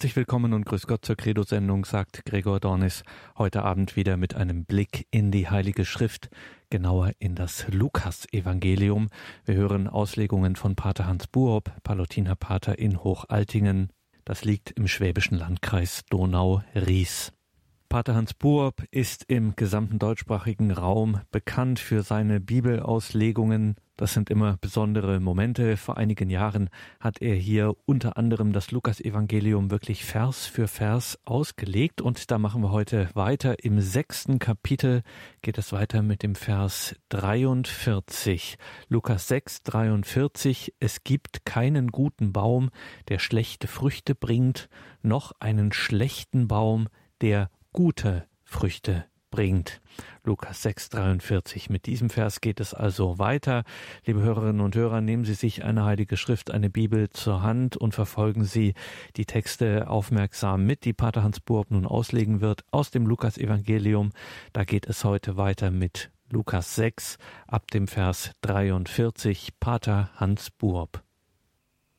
Herzlich willkommen und grüß Gott zur Credo-Sendung, sagt Gregor Dornis. Heute Abend wieder mit einem Blick in die Heilige Schrift, genauer in das Lukas-Evangelium. Wir hören Auslegungen von Pater Hans Buob, Palutinerpater in Hochaltingen. Das liegt im schwäbischen Landkreis Donau-Ries. Pater Hans Buob ist im gesamten deutschsprachigen Raum bekannt für seine Bibelauslegungen. Das sind immer besondere Momente. Vor einigen Jahren hat er hier unter anderem das Lukasevangelium wirklich Vers für Vers ausgelegt. Und da machen wir heute weiter. Im sechsten Kapitel geht es weiter mit dem Vers 43. Lukas 6, 43. Es gibt keinen guten Baum, der schlechte Früchte bringt, noch einen schlechten Baum, der gute Früchte bringt. Lukas 6,43. Mit diesem Vers geht es also weiter. Liebe Hörerinnen und Hörer, nehmen Sie sich eine heilige Schrift, eine Bibel zur Hand und verfolgen Sie die Texte aufmerksam mit, die Pater Hans Burb nun auslegen wird aus dem Lukas-Evangelium. Da geht es heute weiter mit Lukas 6 ab dem Vers 43. Pater Hans Burb.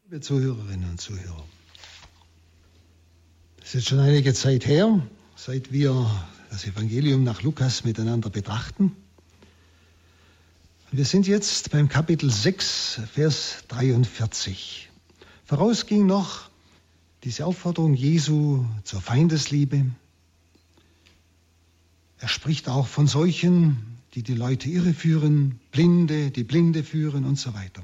Liebe Zuhörerinnen und Zuhörer, es ist schon einige Zeit her, seit wir das Evangelium nach Lukas miteinander betrachten. Wir sind jetzt beim Kapitel 6, Vers 43. Voraus ging noch diese Aufforderung Jesu zur Feindesliebe. Er spricht auch von solchen, die die Leute irreführen, Blinde, die Blinde führen und so weiter.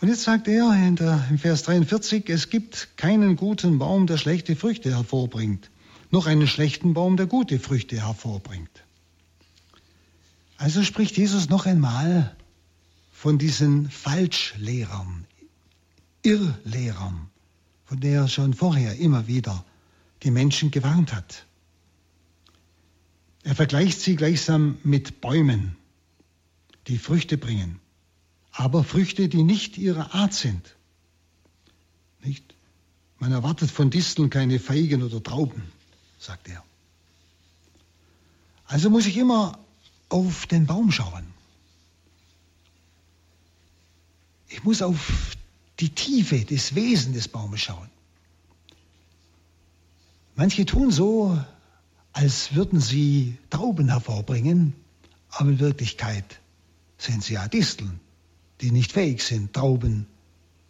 Und jetzt sagt er in der, im Vers 43, es gibt keinen guten Baum, der schlechte Früchte hervorbringt, noch einen schlechten Baum, der gute Früchte hervorbringt. Also spricht Jesus noch einmal von diesen Falschlehrern, Irrlehrern, von der er schon vorher immer wieder die Menschen gewarnt hat. Er vergleicht sie gleichsam mit Bäumen, die Früchte bringen aber Früchte, die nicht ihrer Art sind. Nicht? Man erwartet von Disteln keine Feigen oder Trauben, sagt er. Also muss ich immer auf den Baum schauen. Ich muss auf die Tiefe des Wesens des Baumes schauen. Manche tun so, als würden sie Trauben hervorbringen, aber in Wirklichkeit sind sie ja Disteln die nicht fähig sind, Trauben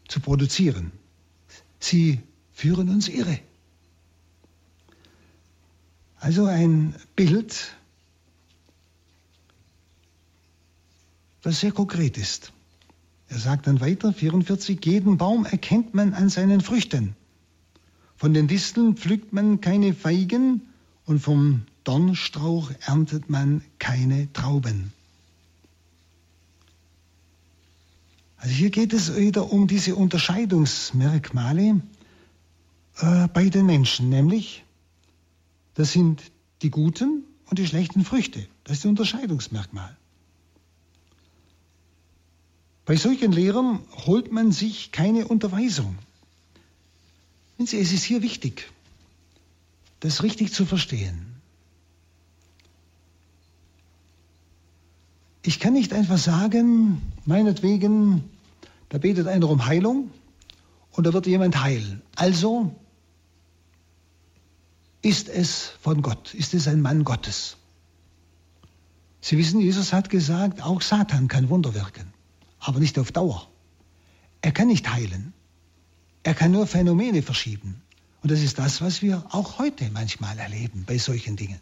zu produzieren. Sie führen uns irre. Also ein Bild, das sehr konkret ist. Er sagt dann weiter, 44, jeden Baum erkennt man an seinen Früchten. Von den Disteln pflückt man keine Feigen und vom Dornstrauch erntet man keine Trauben. Also hier geht es wieder um diese Unterscheidungsmerkmale äh, bei den Menschen, nämlich das sind die guten und die schlechten Früchte. Das ist das Unterscheidungsmerkmal. Bei solchen Lehrern holt man sich keine Unterweisung. es ist hier wichtig, das richtig zu verstehen. Ich kann nicht einfach sagen, meinetwegen, da betet einer um Heilung und da wird jemand heilen. Also ist es von Gott, ist es ein Mann Gottes. Sie wissen, Jesus hat gesagt, auch Satan kann Wunder wirken, aber nicht auf Dauer. Er kann nicht heilen. Er kann nur Phänomene verschieben. Und das ist das, was wir auch heute manchmal erleben bei solchen Dingen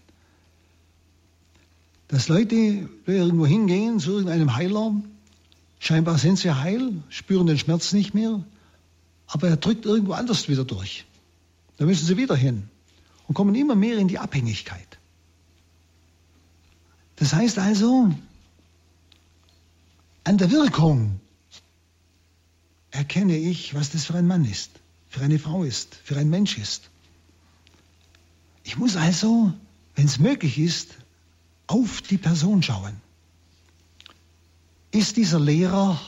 dass Leute irgendwo hingehen zu irgendeinem Heiler, scheinbar sind sie heil, spüren den Schmerz nicht mehr, aber er drückt irgendwo anders wieder durch. Da müssen sie wieder hin und kommen immer mehr in die Abhängigkeit. Das heißt also, an der Wirkung erkenne ich, was das für ein Mann ist, für eine Frau ist, für ein Mensch ist. Ich muss also, wenn es möglich ist, auf die Person schauen. Ist dieser Lehrer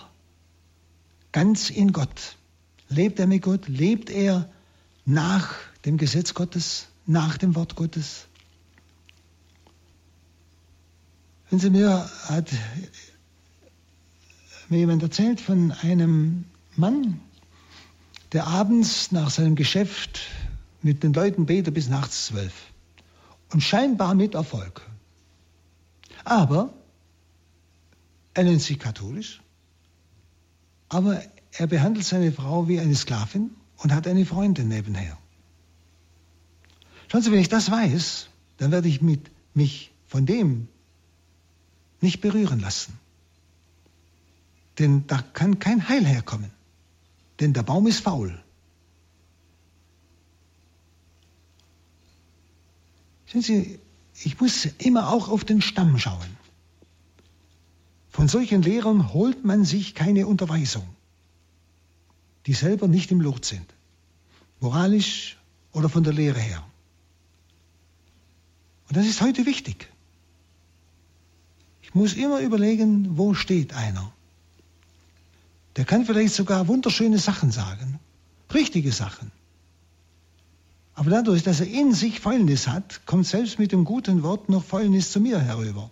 ganz in Gott? Lebt er mit Gott? Lebt er nach dem Gesetz Gottes, nach dem Wort Gottes? Wenn Sie mir hat mir jemand erzählt von einem Mann, der abends nach seinem Geschäft mit den Leuten betet bis nachts zwölf. Und scheinbar mit Erfolg. Aber er nennt sich katholisch, aber er behandelt seine Frau wie eine Sklavin und hat eine Freundin nebenher. Schauen Sie, wenn ich das weiß, dann werde ich mit, mich von dem nicht berühren lassen. Denn da kann kein Heil herkommen. Denn der Baum ist faul. Sehen Sie, ich muss immer auch auf den Stamm schauen. Von solchen Lehrern holt man sich keine Unterweisung, die selber nicht im Lot sind, moralisch oder von der Lehre her. Und das ist heute wichtig. Ich muss immer überlegen, wo steht einer. Der kann vielleicht sogar wunderschöne Sachen sagen, richtige Sachen. Aber dadurch, dass er in sich Fäulnis hat, kommt selbst mit dem guten Wort noch Fäulnis zu mir herüber.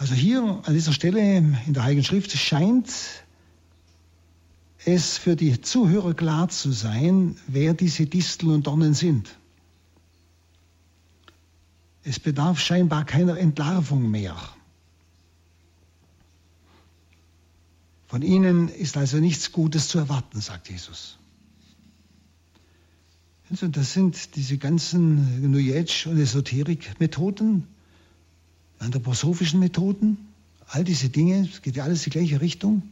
Also hier an dieser Stelle in der Heiligen Schrift scheint es für die Zuhörer klar zu sein, wer diese Disteln und Dornen sind. Es bedarf scheinbar keiner Entlarvung mehr. Von ihnen ist also nichts Gutes zu erwarten, sagt Jesus. Also das sind diese ganzen New Age- und Esoterik-Methoden, anthroposophischen Methoden, all diese Dinge, es geht ja alles in die gleiche Richtung.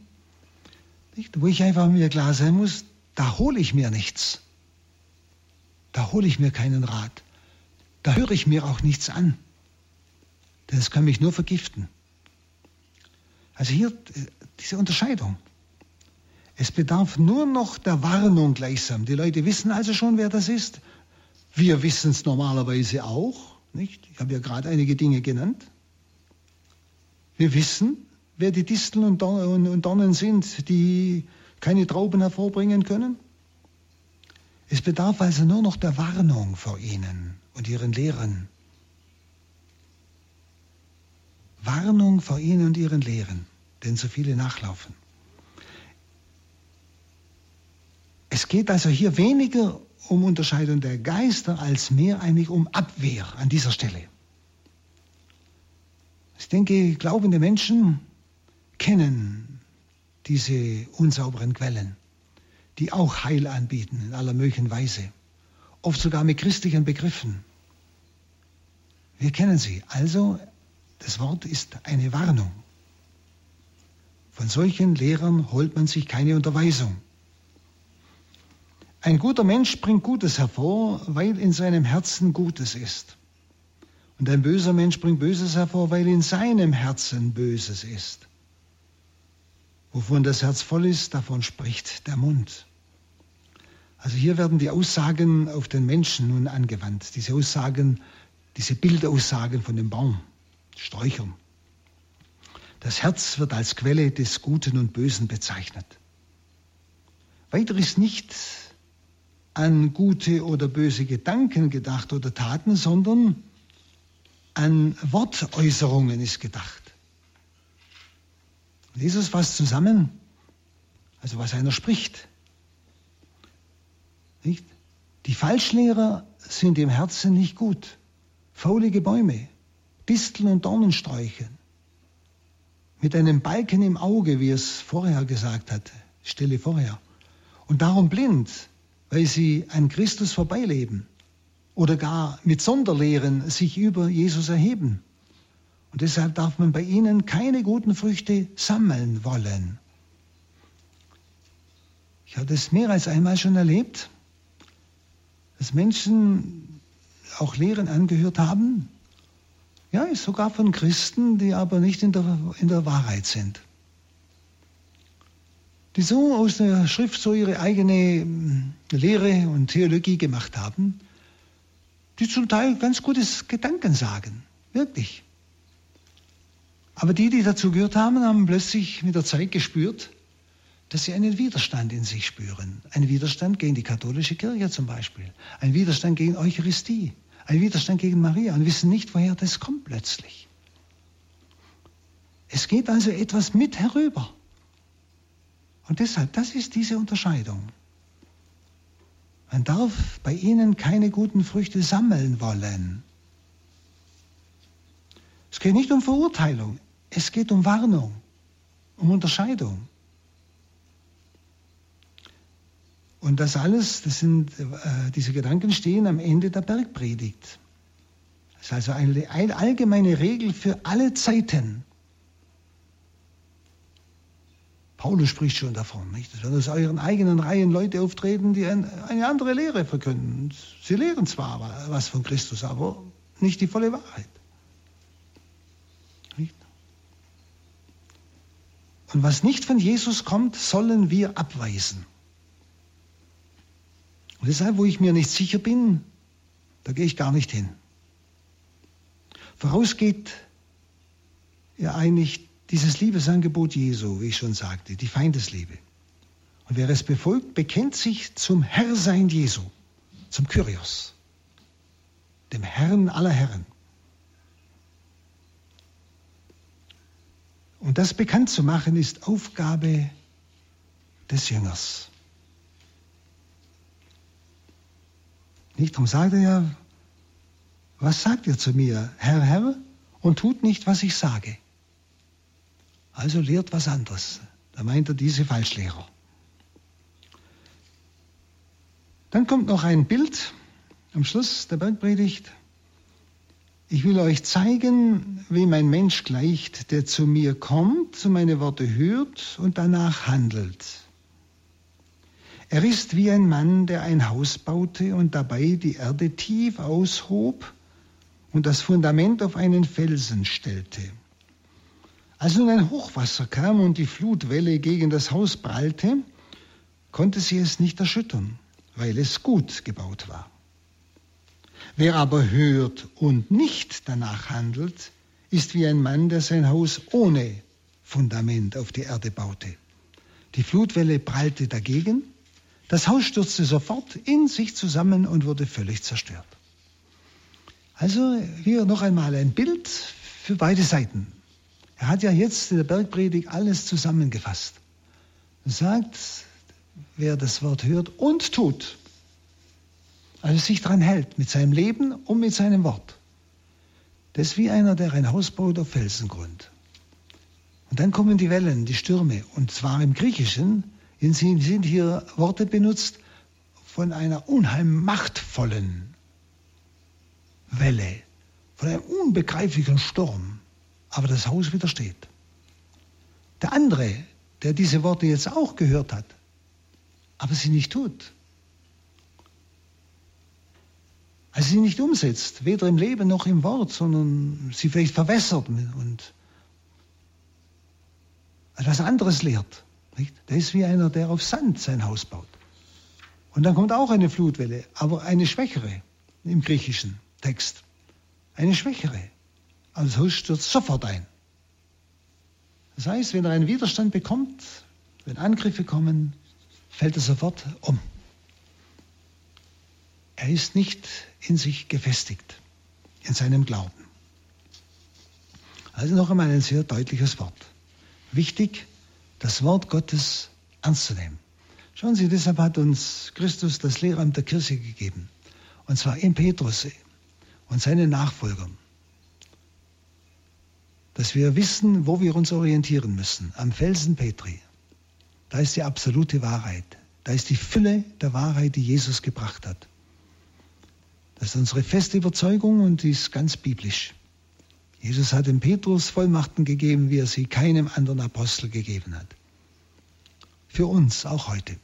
Nicht? Wo ich einfach mir klar sein muss, da hole ich mir nichts. Da hole ich mir keinen Rat. Da höre ich mir auch nichts an. Denn es kann mich nur vergiften. Also hier äh, diese Unterscheidung. Es bedarf nur noch der Warnung gleichsam. Die Leute wissen also schon, wer das ist. Wir wissen es normalerweise auch. Nicht? Ich habe ja gerade einige Dinge genannt. Wir wissen, wer die Disteln und Dornen sind, die keine Trauben hervorbringen können. Es bedarf also nur noch der Warnung vor ihnen und ihren Lehren. Warnung vor ihnen und ihren Lehren denn so viele nachlaufen. Es geht also hier weniger um Unterscheidung der Geister als mehr eigentlich um Abwehr an dieser Stelle. Ich denke, glaubende Menschen kennen diese unsauberen Quellen, die auch Heil anbieten in aller möglichen Weise, oft sogar mit christlichen Begriffen. Wir kennen sie. Also, das Wort ist eine Warnung. Von solchen Lehrern holt man sich keine Unterweisung. Ein guter Mensch bringt Gutes hervor, weil in seinem Herzen Gutes ist. Und ein böser Mensch bringt Böses hervor, weil in seinem Herzen Böses ist. Wovon das Herz voll ist, davon spricht der Mund. Also hier werden die Aussagen auf den Menschen nun angewandt. Diese Aussagen, diese Bildaussagen von dem Baum, Sträuchern. Das Herz wird als Quelle des Guten und Bösen bezeichnet. Weiter ist nicht an gute oder böse Gedanken gedacht oder Taten, sondern an Wortäußerungen ist gedacht. Jesus fasst zusammen, also was einer spricht. Nicht? Die Falschlehrer sind im Herzen nicht gut. Faulige Bäume, Disteln und Dornensträuche, mit einem Balken im Auge, wie es vorher gesagt hat, Stelle vorher. Und darum blind, weil sie an Christus vorbeileben oder gar mit Sonderlehren sich über Jesus erheben. Und deshalb darf man bei ihnen keine guten Früchte sammeln wollen. Ich habe es mehr als einmal schon erlebt, dass Menschen auch Lehren angehört haben, ja, sogar von Christen, die aber nicht in der, in der Wahrheit sind. Die so aus der Schrift so ihre eigene hm, Lehre und Theologie gemacht haben, die zum Teil ganz gutes Gedanken sagen. Wirklich. Aber die, die dazu gehört haben, haben plötzlich mit der Zeit gespürt, dass sie einen Widerstand in sich spüren. Einen Widerstand gegen die katholische Kirche zum Beispiel. Ein Widerstand gegen Eucharistie ein Widerstand gegen Maria und wissen nicht, woher das kommt plötzlich. Es geht also etwas mit herüber. Und deshalb, das ist diese Unterscheidung. Man darf bei ihnen keine guten Früchte sammeln wollen. Es geht nicht um Verurteilung, es geht um Warnung, um Unterscheidung. Und das alles, das sind, äh, diese Gedanken stehen am Ende der Bergpredigt. Das ist also eine, eine allgemeine Regel für alle Zeiten. Paulus spricht schon davon, nicht? Es werden aus euren eigenen Reihen Leute auftreten, die eine andere Lehre verkünden. Sie lehren zwar was von Christus, aber nicht die volle Wahrheit. Nicht? Und was nicht von Jesus kommt, sollen wir abweisen. Und deshalb, wo ich mir nicht sicher bin, da gehe ich gar nicht hin. Vorausgeht ja eigentlich dieses Liebesangebot Jesu, wie ich schon sagte, die Feindesliebe. Und wer es befolgt, bekennt sich zum Herrsein Jesu, zum Kyrios, dem Herrn aller Herren. Und das bekannt zu machen ist Aufgabe des Jüngers. Nicht? Darum sagt er ja, was sagt ihr zu mir, Herr, Herr, und tut nicht, was ich sage. Also lehrt was anderes. Da meint er diese Falschlehrer. Dann kommt noch ein Bild am Schluss der Bergpredigt. Ich will euch zeigen, wie mein Mensch gleicht, der zu mir kommt, meine Worte hört und danach handelt. Er ist wie ein Mann, der ein Haus baute und dabei die Erde tief aushob und das Fundament auf einen Felsen stellte. Als nun ein Hochwasser kam und die Flutwelle gegen das Haus prallte, konnte sie es nicht erschüttern, weil es gut gebaut war. Wer aber hört und nicht danach handelt, ist wie ein Mann, der sein Haus ohne Fundament auf die Erde baute. Die Flutwelle prallte dagegen das Haus stürzte sofort in sich zusammen und wurde völlig zerstört. Also hier noch einmal ein Bild für beide Seiten. Er hat ja jetzt in der Bergpredigt alles zusammengefasst. Er sagt, wer das Wort hört und tut, also sich daran hält, mit seinem Leben und mit seinem Wort. Das ist wie einer, der ein Haus baut auf Felsengrund. Und dann kommen die Wellen, die Stürme. Und zwar im Griechischen sind hier Worte benutzt von einer unheimlich machtvollen Welle, von einem unbegreiflichen Sturm. Aber das Haus widersteht. Der andere, der diese Worte jetzt auch gehört hat, aber sie nicht tut, also sie nicht umsetzt, weder im Leben noch im Wort, sondern sie vielleicht verwässert und etwas anderes lehrt, nicht? Der ist wie einer, der auf Sand sein Haus baut. Und dann kommt auch eine Flutwelle, aber eine schwächere im griechischen Text. Eine schwächere. Also das stürzt sofort ein. Das heißt, wenn er einen Widerstand bekommt, wenn Angriffe kommen, fällt er sofort um. Er ist nicht in sich gefestigt, in seinem Glauben. Also noch einmal ein sehr deutliches Wort. Wichtig, das Wort Gottes ernst zu nehmen. Schauen Sie, deshalb hat uns Christus das Lehramt der Kirche gegeben. Und zwar in Petrus und seinen Nachfolgern. Dass wir wissen, wo wir uns orientieren müssen. Am Felsen Petri. Da ist die absolute Wahrheit. Da ist die Fülle der Wahrheit, die Jesus gebracht hat. Das ist unsere feste Überzeugung und die ist ganz biblisch. Jesus hat dem Petrus Vollmachten gegeben, wie er sie keinem anderen Apostel gegeben hat. Für uns auch heute.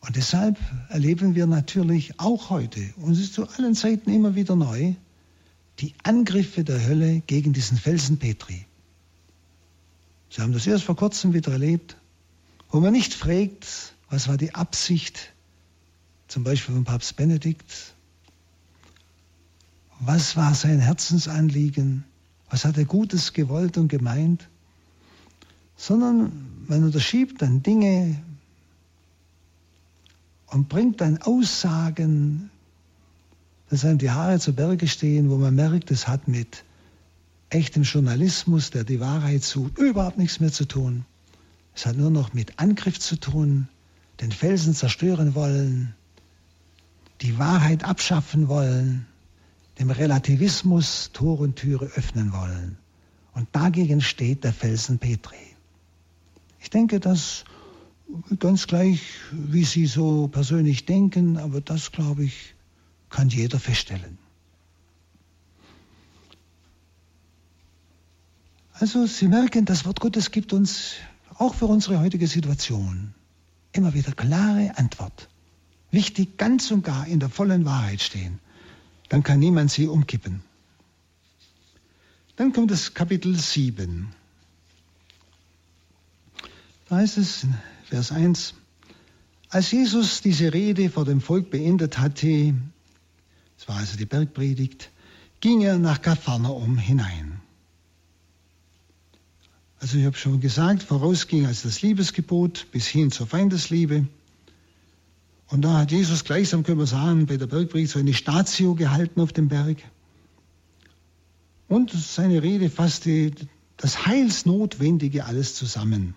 Und deshalb erleben wir natürlich auch heute, und es ist zu allen Zeiten immer wieder neu, die Angriffe der Hölle gegen diesen Felsen Petri. Sie haben das erst vor kurzem wieder erlebt, wo man nicht fragt, was war die Absicht, zum Beispiel von Papst Benedikt, was war sein Herzensanliegen, was hat er Gutes gewollt und gemeint, sondern man unterschiebt dann Dinge und bringt dann Aussagen, dass einem die Haare zu Berge stehen, wo man merkt, es hat mit echtem Journalismus, der die Wahrheit sucht, überhaupt nichts mehr zu tun, Es hat nur noch mit Angriff zu tun, den Felsen zerstören wollen, die Wahrheit abschaffen wollen, dem Relativismus Tor und Türe öffnen wollen. Und dagegen steht der Felsen Petri. Ich denke, dass ganz gleich, wie Sie so persönlich denken, aber das, glaube ich, kann jeder feststellen. Also Sie merken, das Wort Gottes gibt uns auch für unsere heutige Situation immer wieder klare Antwort. Wichtig, ganz und gar in der vollen Wahrheit stehen. Dann kann niemand sie umkippen. Dann kommt das Kapitel 7. Da heißt es, Vers 1, als Jesus diese Rede vor dem Volk beendet hatte, das war also die Bergpredigt, ging er nach Kapharnaum hinein. Also ich habe schon gesagt, vorausging als das Liebesgebot bis hin zur Feindesliebe. Und da hat Jesus gleichsam, können wir sagen, bei der Bergpredigt so eine Statio gehalten auf dem Berg. Und seine Rede fasste das Heilsnotwendige alles zusammen.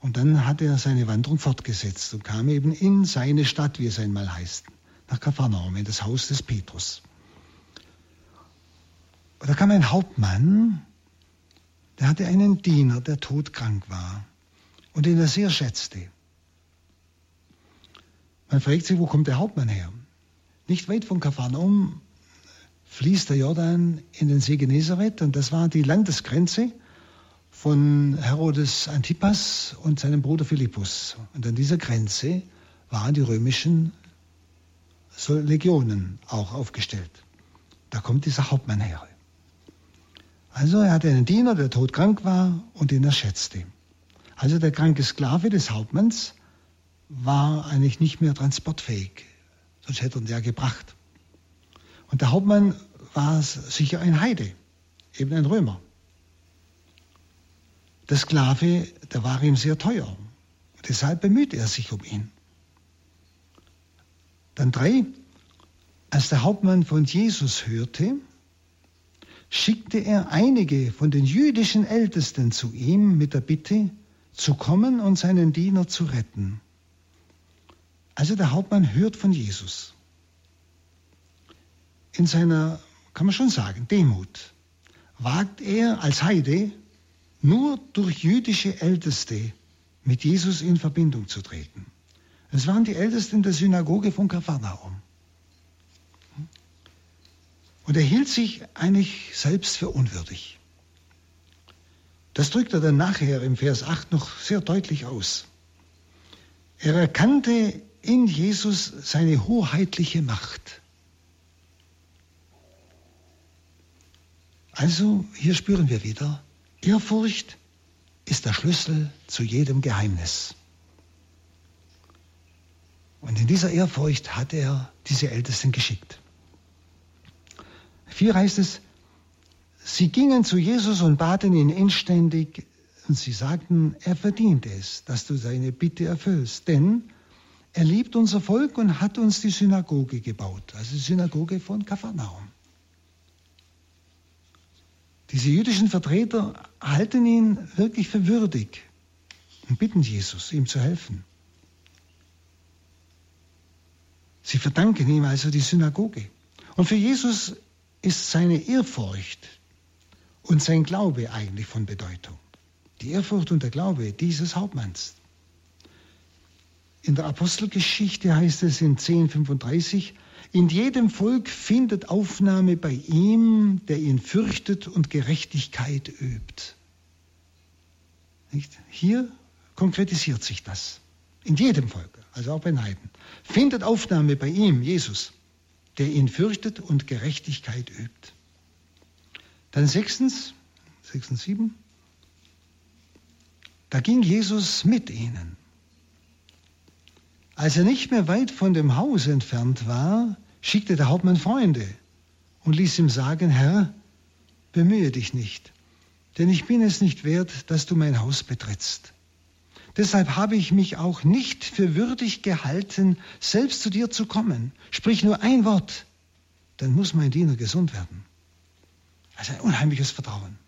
Und dann hat er seine Wanderung fortgesetzt und kam eben in seine Stadt, wie es einmal heißt, nach Kapharnaum, in das Haus des Petrus. Und da kam ein Hauptmann, der hatte einen Diener, der todkrank war und den er sehr schätzte. Man fragt sich, wo kommt der Hauptmann her? Nicht weit von Kapharnaum fließt der Jordan in den See Genezareth und das war die Landesgrenze von Herodes Antipas und seinem Bruder Philippus. Und an dieser Grenze waren die römischen Legionen auch aufgestellt. Da kommt dieser Hauptmann her. Also er hatte einen Diener, der todkrank war und den er schätzte. Also der kranke Sklave des Hauptmanns war eigentlich nicht mehr transportfähig, sonst hätte er ihn ja gebracht. Und der Hauptmann war sicher ein Heide, eben ein Römer. Der Sklave, der war ihm sehr teuer. Deshalb bemühte er sich um ihn. Dann drei, als der Hauptmann von Jesus hörte, schickte er einige von den jüdischen Ältesten zu ihm mit der Bitte, zu kommen und seinen Diener zu retten. Also der Hauptmann hört von Jesus. In seiner, kann man schon sagen, Demut wagt er als Heide nur durch jüdische Älteste mit Jesus in Verbindung zu treten. Es waren die Ältesten der Synagoge von Kapharnaum. Und er hielt sich eigentlich selbst für unwürdig. Das drückt er dann nachher im Vers 8 noch sehr deutlich aus. Er erkannte in Jesus seine hoheitliche Macht. Also hier spüren wir wieder, Ehrfurcht ist der Schlüssel zu jedem Geheimnis. Und in dieser Ehrfurcht hat er diese Ältesten geschickt. Vier heißt es, sie gingen zu Jesus und baten ihn inständig und sie sagten, er verdient es, dass du seine Bitte erfüllst, denn er liebt unser Volk und hat uns die Synagoge gebaut, also die Synagoge von Kapharnaum. Diese jüdischen Vertreter halten ihn wirklich für würdig und bitten Jesus, ihm zu helfen. Sie verdanken ihm also die Synagoge. Und für Jesus ist seine Ehrfurcht und sein Glaube eigentlich von Bedeutung. Die Ehrfurcht und der Glaube dieses Hauptmanns. In der Apostelgeschichte heißt es in 1035, in jedem Volk findet Aufnahme bei ihm, der ihn fürchtet und Gerechtigkeit übt. Nicht? Hier konkretisiert sich das. In jedem Volk, also auch bei den Heiden. Findet Aufnahme bei ihm, Jesus, der ihn fürchtet und Gerechtigkeit übt. Dann sechstens, sechs und sieben, da ging Jesus mit ihnen. Als er nicht mehr weit von dem Haus entfernt war, schickte der Hauptmann Freunde und ließ ihm sagen, Herr, bemühe dich nicht, denn ich bin es nicht wert, dass du mein Haus betrittst. Deshalb habe ich mich auch nicht für würdig gehalten, selbst zu dir zu kommen. Sprich nur ein Wort, dann muss mein Diener gesund werden. Also ein unheimliches Vertrauen.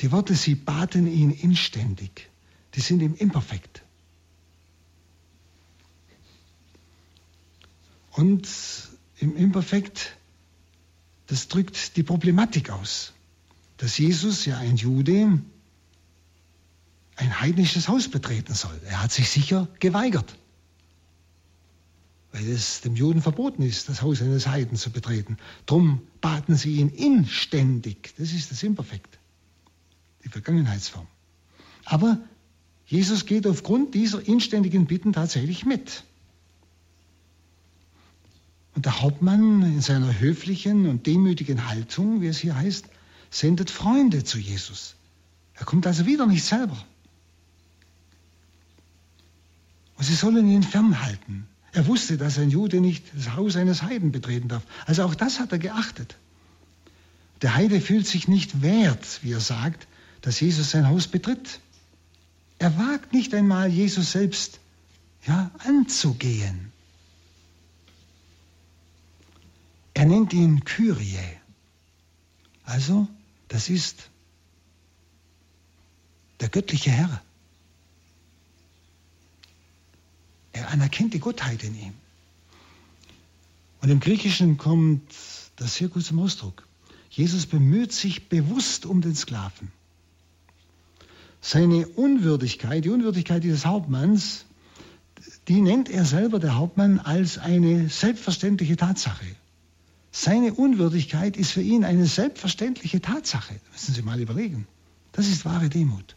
Die Worte, sie baten ihn inständig, die sind im Imperfekt. Und im Imperfekt, das drückt die Problematik aus, dass Jesus, ja ein Jude, ein heidnisches Haus betreten soll. Er hat sich sicher geweigert, weil es dem Juden verboten ist, das Haus eines Heiden zu betreten. Drum baten sie ihn inständig. Das ist das Imperfekt, die Vergangenheitsform. Aber Jesus geht aufgrund dieser inständigen Bitten tatsächlich mit. Und der Hauptmann in seiner höflichen und demütigen Haltung, wie es hier heißt, sendet Freunde zu Jesus. Er kommt also wieder nicht selber. Und sie sollen ihn fernhalten. Er wusste, dass ein Jude nicht das Haus eines Heiden betreten darf. Also auch das hat er geachtet. Der Heide fühlt sich nicht wert, wie er sagt, dass Jesus sein Haus betritt. Er wagt nicht einmal, Jesus selbst ja, anzugehen. Er nennt ihn Kyrie. Also, das ist der göttliche Herr. Er anerkennt die Gottheit in ihm. Und im Griechischen kommt das sehr gut zum Ausdruck. Jesus bemüht sich bewusst um den Sklaven. Seine Unwürdigkeit, die Unwürdigkeit dieses Hauptmanns, die nennt er selber, der Hauptmann, als eine selbstverständliche Tatsache. Seine Unwürdigkeit ist für ihn eine selbstverständliche Tatsache. müssen Sie mal überlegen. Das ist wahre Demut.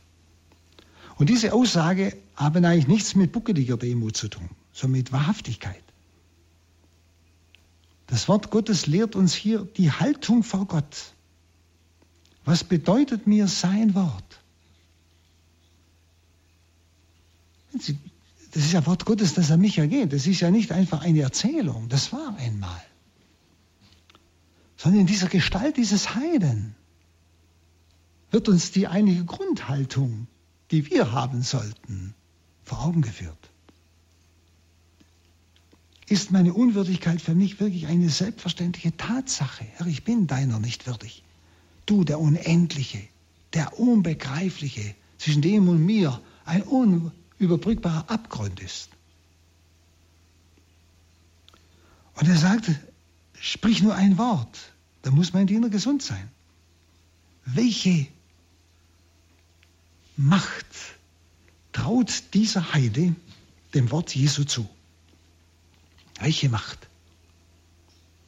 Und diese Aussage haben eigentlich nichts mit buckeliger Demut zu tun, sondern mit Wahrhaftigkeit. Das Wort Gottes lehrt uns hier die Haltung vor Gott. Was bedeutet mir sein Wort? Das ist ja Wort Gottes, das an mich ergeht. Das ist ja nicht einfach eine Erzählung. Das war einmal. Sondern in dieser Gestalt dieses Heiden wird uns die einige Grundhaltung die wir haben sollten, vor Augen geführt. Ist meine Unwürdigkeit für mich wirklich eine selbstverständliche Tatsache? Herr, ich bin deiner nicht würdig. Du, der Unendliche, der Unbegreifliche, zwischen dem und mir ein unüberbrückbarer Abgrund ist. Und er sagt, sprich nur ein Wort, dann muss mein Diener gesund sein. Welche Macht traut dieser Heide dem Wort Jesu zu. Welche Macht?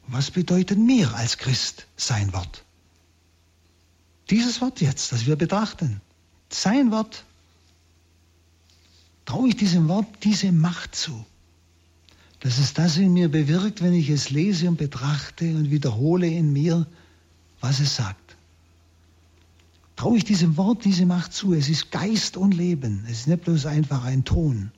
Was bedeutet mir als Christ sein Wort? Dieses Wort jetzt, das wir betrachten, sein Wort, traue ich diesem Wort diese Macht zu, dass es das in mir bewirkt, wenn ich es lese und betrachte und wiederhole in mir, was es sagt. Traue ich diesem Wort diese Macht zu? Es ist Geist und Leben. Es ist nicht bloß einfach ein Ton.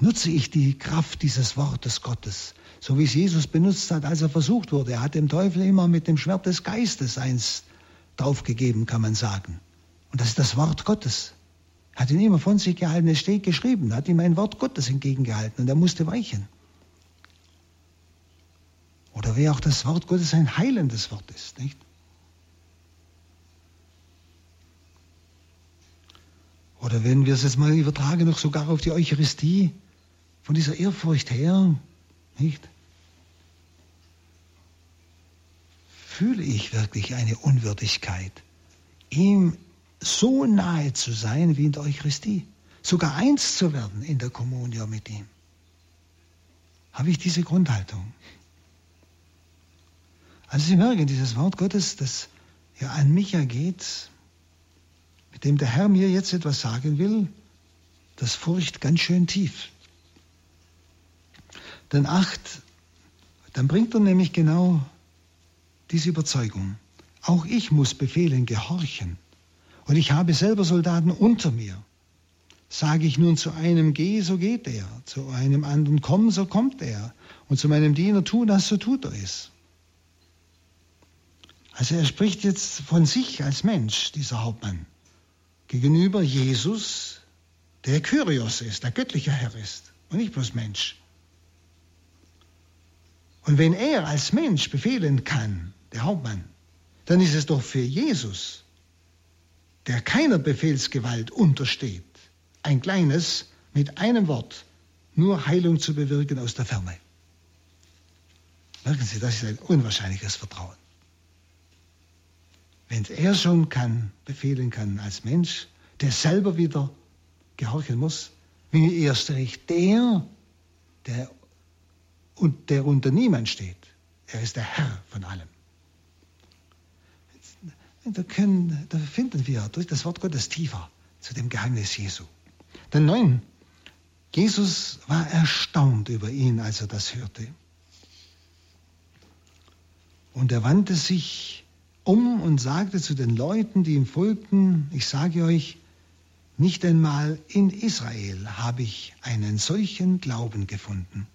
Nutze ich die Kraft dieses Wortes Gottes, so wie es Jesus benutzt hat, als er versucht wurde. Er hat dem Teufel immer mit dem Schwert des Geistes eins draufgegeben, kann man sagen. Und das ist das Wort Gottes. Er hat ihn immer von sich gehalten, es steht geschrieben, er hat ihm ein Wort Gottes entgegengehalten und er musste weichen. Oder wie auch das Wort Gottes ein heilendes Wort ist, nicht? Oder wenn wir es jetzt mal übertragen, noch sogar auf die Eucharistie, von dieser Ehrfurcht her, nicht? Fühle ich wirklich eine Unwürdigkeit, ihm so nahe zu sein wie in der Eucharistie, sogar eins zu werden in der Kommunion mit ihm? Habe ich diese Grundhaltung? Also Sie merken, dieses Wort Gottes, das ja an mich ergeht, mit dem der Herr mir jetzt etwas sagen will, das furcht ganz schön tief. Dann acht, dann bringt er nämlich genau diese Überzeugung. Auch ich muss Befehlen gehorchen. Und ich habe selber Soldaten unter mir. Sage ich nun zu einem, geh, so geht er. Zu einem anderen, komm, so kommt er. Und zu meinem Diener, tu das, so tut er es. Also er spricht jetzt von sich als Mensch, dieser Hauptmann, gegenüber Jesus, der Kyrios ist, der göttliche Herr ist und nicht bloß Mensch. Und wenn er als Mensch befehlen kann, der Hauptmann, dann ist es doch für Jesus, der keiner Befehlsgewalt untersteht, ein kleines, mit einem Wort, nur Heilung zu bewirken aus der Ferne. Merken Sie, das ist ein unwahrscheinliches Vertrauen. Wenn er schon kann, befehlen kann als Mensch, der selber wieder gehorchen muss, wie erst recht der, der, und der unter niemand steht. Er ist der Herr von allem. Da, können, da finden wir durch das Wort Gottes tiefer zu dem Geheimnis Jesu. Denn neun, Jesus war erstaunt über ihn, als er das hörte. Und er wandte sich um und sagte zu den Leuten, die ihm folgten, ich sage euch, nicht einmal in Israel habe ich einen solchen Glauben gefunden.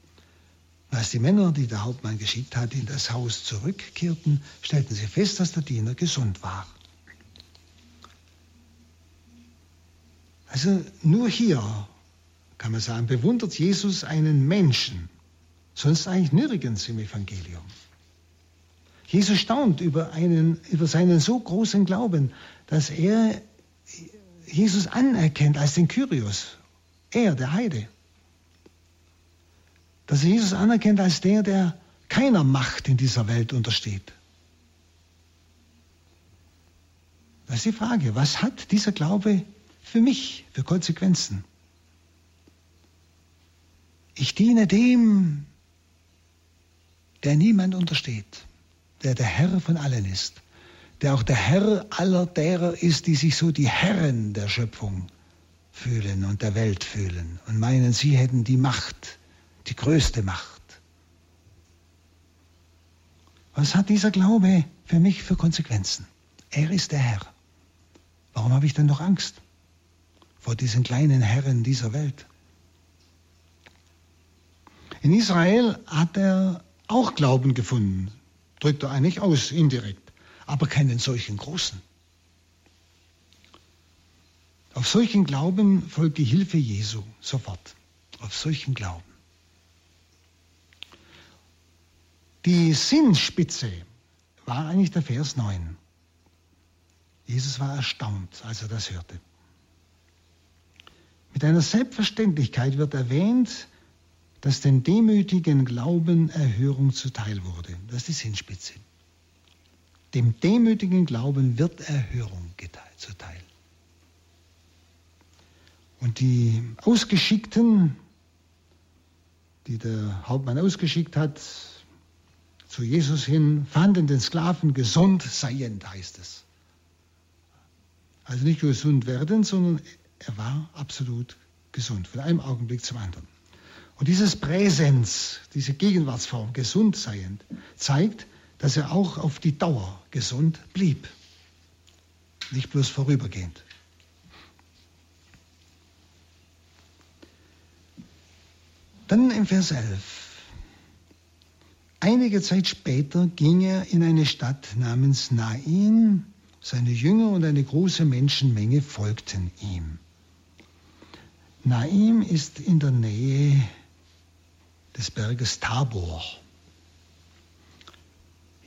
Als die Männer, die der Hauptmann geschickt hat, in das Haus zurückkehrten, stellten sie fest, dass der Diener gesund war. Also nur hier, kann man sagen, bewundert Jesus einen Menschen, sonst eigentlich nirgends im Evangelium. Jesus staunt über, einen, über seinen so großen Glauben, dass er Jesus anerkennt als den Kyrios, er, der Heide. Dass er Jesus anerkennt als der, der keiner Macht in dieser Welt untersteht. Das ist die Frage, was hat dieser Glaube für mich für Konsequenzen? Ich diene dem, der niemand untersteht der der Herr von allen ist, der auch der Herr aller derer ist, die sich so die Herren der Schöpfung fühlen und der Welt fühlen und meinen, sie hätten die Macht, die größte Macht. Was hat dieser Glaube für mich für Konsequenzen? Er ist der Herr. Warum habe ich denn noch Angst vor diesen kleinen Herren dieser Welt? In Israel hat er auch Glauben gefunden, drückt er eigentlich aus, indirekt, aber keinen solchen großen. Auf solchen Glauben folgt die Hilfe Jesu sofort. Auf solchen Glauben. Die Sinnspitze war eigentlich der Vers 9. Jesus war erstaunt, als er das hörte. Mit einer Selbstverständlichkeit wird erwähnt, dass dem demütigen Glauben Erhörung zuteil wurde. Das ist die Sinnspitze. Dem demütigen Glauben wird Erhörung zuteil. Und die Ausgeschickten, die der Hauptmann ausgeschickt hat, zu Jesus hin, fanden den Sklaven gesund seiend, heißt es. Also nicht gesund werden, sondern er war absolut gesund, von einem Augenblick zum anderen. Und dieses Präsens, diese Gegenwartsform, gesund seiend, zeigt, dass er auch auf die Dauer gesund blieb. Nicht bloß vorübergehend. Dann im Vers 11. Einige Zeit später ging er in eine Stadt namens Nain. Seine Jünger und eine große Menschenmenge folgten ihm. Naim ist in der Nähe des Berges Tabor.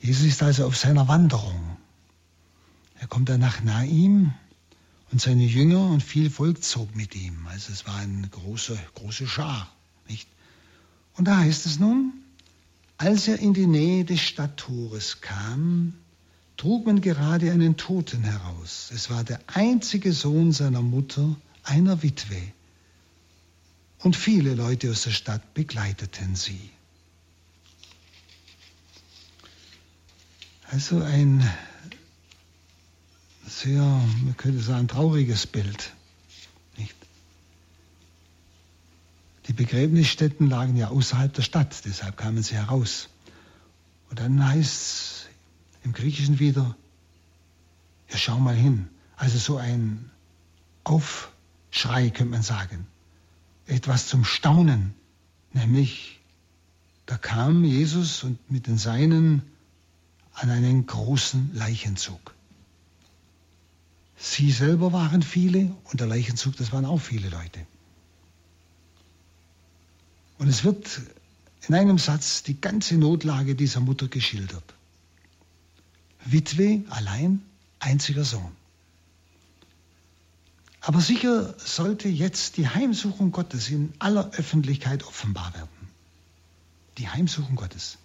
Jesus ist also auf seiner Wanderung. Er kommt dann nach Naim und seine Jünger und viel Volk zog mit ihm. Also es war eine große, große Schar. Nicht? Und da heißt es nun, als er in die Nähe des Stadttores kam, trug man gerade einen Toten heraus. Es war der einzige Sohn seiner Mutter, einer Witwe und viele Leute aus der Stadt begleiteten sie. Also ein sehr, man könnte sagen, trauriges Bild. Nicht? Die Begräbnisstätten lagen ja außerhalb der Stadt, deshalb kamen sie heraus. Und dann heißt es im Griechischen wieder, ja schau mal hin. Also so ein Aufschrei könnte man sagen etwas zum Staunen, nämlich da kam Jesus und mit den Seinen an einen großen Leichenzug. Sie selber waren viele und der Leichenzug, das waren auch viele Leute. Und es wird in einem Satz die ganze Notlage dieser Mutter geschildert. Witwe, allein, einziger Sohn. Aber sicher sollte jetzt die Heimsuchung Gottes in aller Öffentlichkeit offenbar werden. Die Heimsuchung Gottes.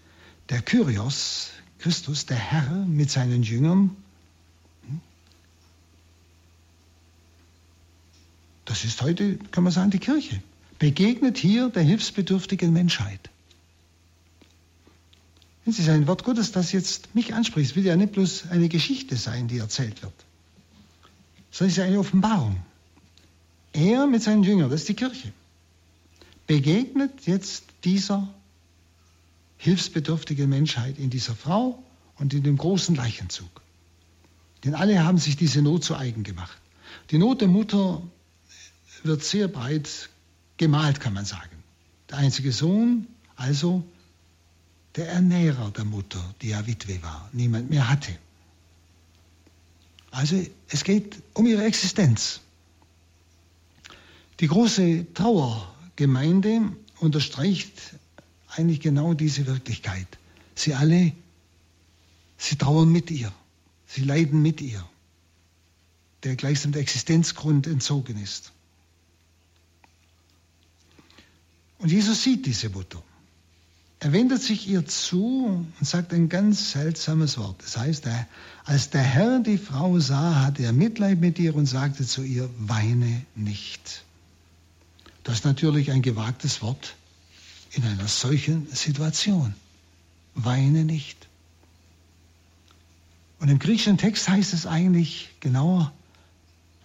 Der Kyrios, Christus, der Herr mit seinen Jüngern, das ist heute, kann man sagen, die Kirche, begegnet hier der hilfsbedürftigen Menschheit. Es ist ein Wort Gottes, das jetzt mich anspricht. Es will ja nicht bloß eine Geschichte sein, die erzählt wird, sondern es ist eine Offenbarung. Er mit seinen Jüngern, das ist die Kirche, begegnet jetzt dieser hilfsbedürftigen Menschheit in dieser Frau und in dem großen Leichenzug. Denn alle haben sich diese Not zu eigen gemacht. Die Not der Mutter wird sehr breit gemalt, kann man sagen. Der einzige Sohn, also der Ernährer der Mutter, die ja Witwe war, niemand mehr hatte. Also es geht um ihre Existenz. Die große Trauergemeinde unterstreicht eigentlich genau diese Wirklichkeit. Sie alle, sie trauern mit ihr, sie leiden mit ihr, der gleichsam der Existenzgrund entzogen ist. Und Jesus sieht diese Mutter. Er wendet sich ihr zu und sagt ein ganz seltsames Wort. Das heißt, als der Herr die Frau sah, hatte er Mitleid mit ihr und sagte zu ihr, weine nicht. Das ist natürlich ein gewagtes Wort in einer solchen Situation. Weine nicht. Und im griechischen Text heißt es eigentlich genauer,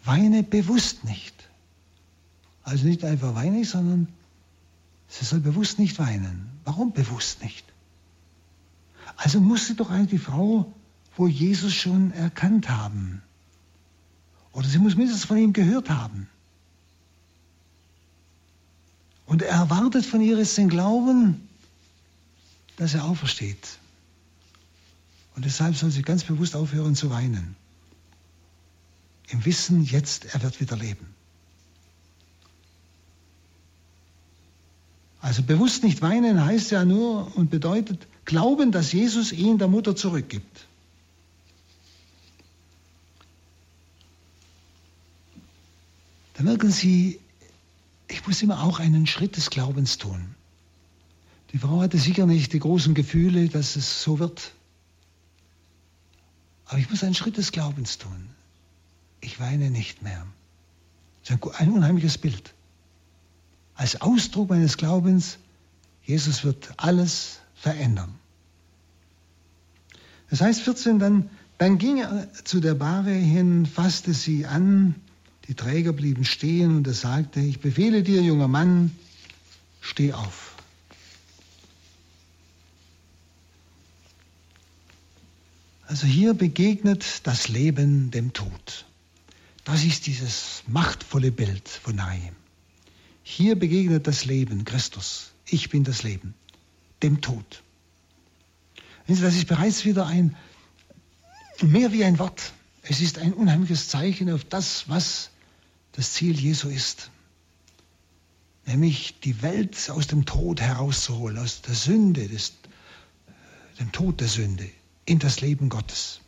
weine bewusst nicht. Also nicht einfach weine, sondern sie soll bewusst nicht weinen. Warum bewusst nicht? Also musste doch eigentlich die Frau wohl Jesus schon erkannt haben. Oder sie muss mindestens von ihm gehört haben. Und er erwartet von ihr jetzt den Glauben, dass er aufersteht. Und deshalb soll sie ganz bewusst aufhören zu weinen. Im Wissen, jetzt, er wird wieder leben. Also bewusst nicht weinen heißt ja nur und bedeutet glauben, dass Jesus ihn der Mutter zurückgibt. Da merken Sie, ich muss immer auch einen Schritt des Glaubens tun. Die Frau hatte sicher nicht die großen Gefühle, dass es so wird. Aber ich muss einen Schritt des Glaubens tun. Ich weine nicht mehr. Das ist ein unheimliches Bild als Ausdruck meines Glaubens, Jesus wird alles verändern. Das heißt 14 dann, dann ging er zu der Bahre hin, fasste sie an, die Träger blieben stehen und er sagte, ich befehle dir, junger Mann, steh auf. Also hier begegnet das Leben dem Tod. Das ist dieses machtvolle Bild von Naim. Hier begegnet das Leben Christus. Ich bin das Leben, dem Tod. Das ist bereits wieder ein, mehr wie ein Wort. Es ist ein unheimliches Zeichen auf das, was das Ziel Jesu ist. Nämlich die Welt aus dem Tod herauszuholen, aus der Sünde, des, dem Tod der Sünde, in das Leben Gottes.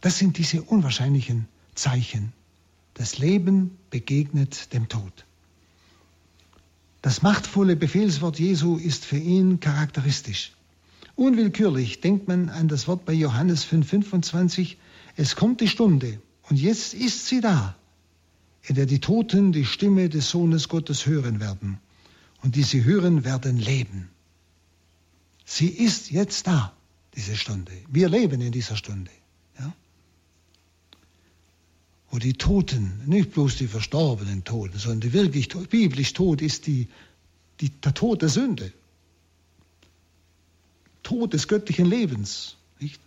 Das sind diese unwahrscheinlichen Zeichen. Das Leben begegnet dem Tod. Das machtvolle Befehlswort Jesu ist für ihn charakteristisch. Unwillkürlich denkt man an das Wort bei Johannes 5,25, es kommt die Stunde und jetzt ist sie da, in der die Toten die Stimme des Sohnes Gottes hören werden und die sie hören werden leben. Sie ist jetzt da, diese Stunde. Wir leben in dieser Stunde. Ja? wo die Toten, nicht bloß die verstorbenen Toten, sondern die wirklich biblisch Tod ist die, die, der Tod der Sünde. Tod des göttlichen Lebens. Nicht?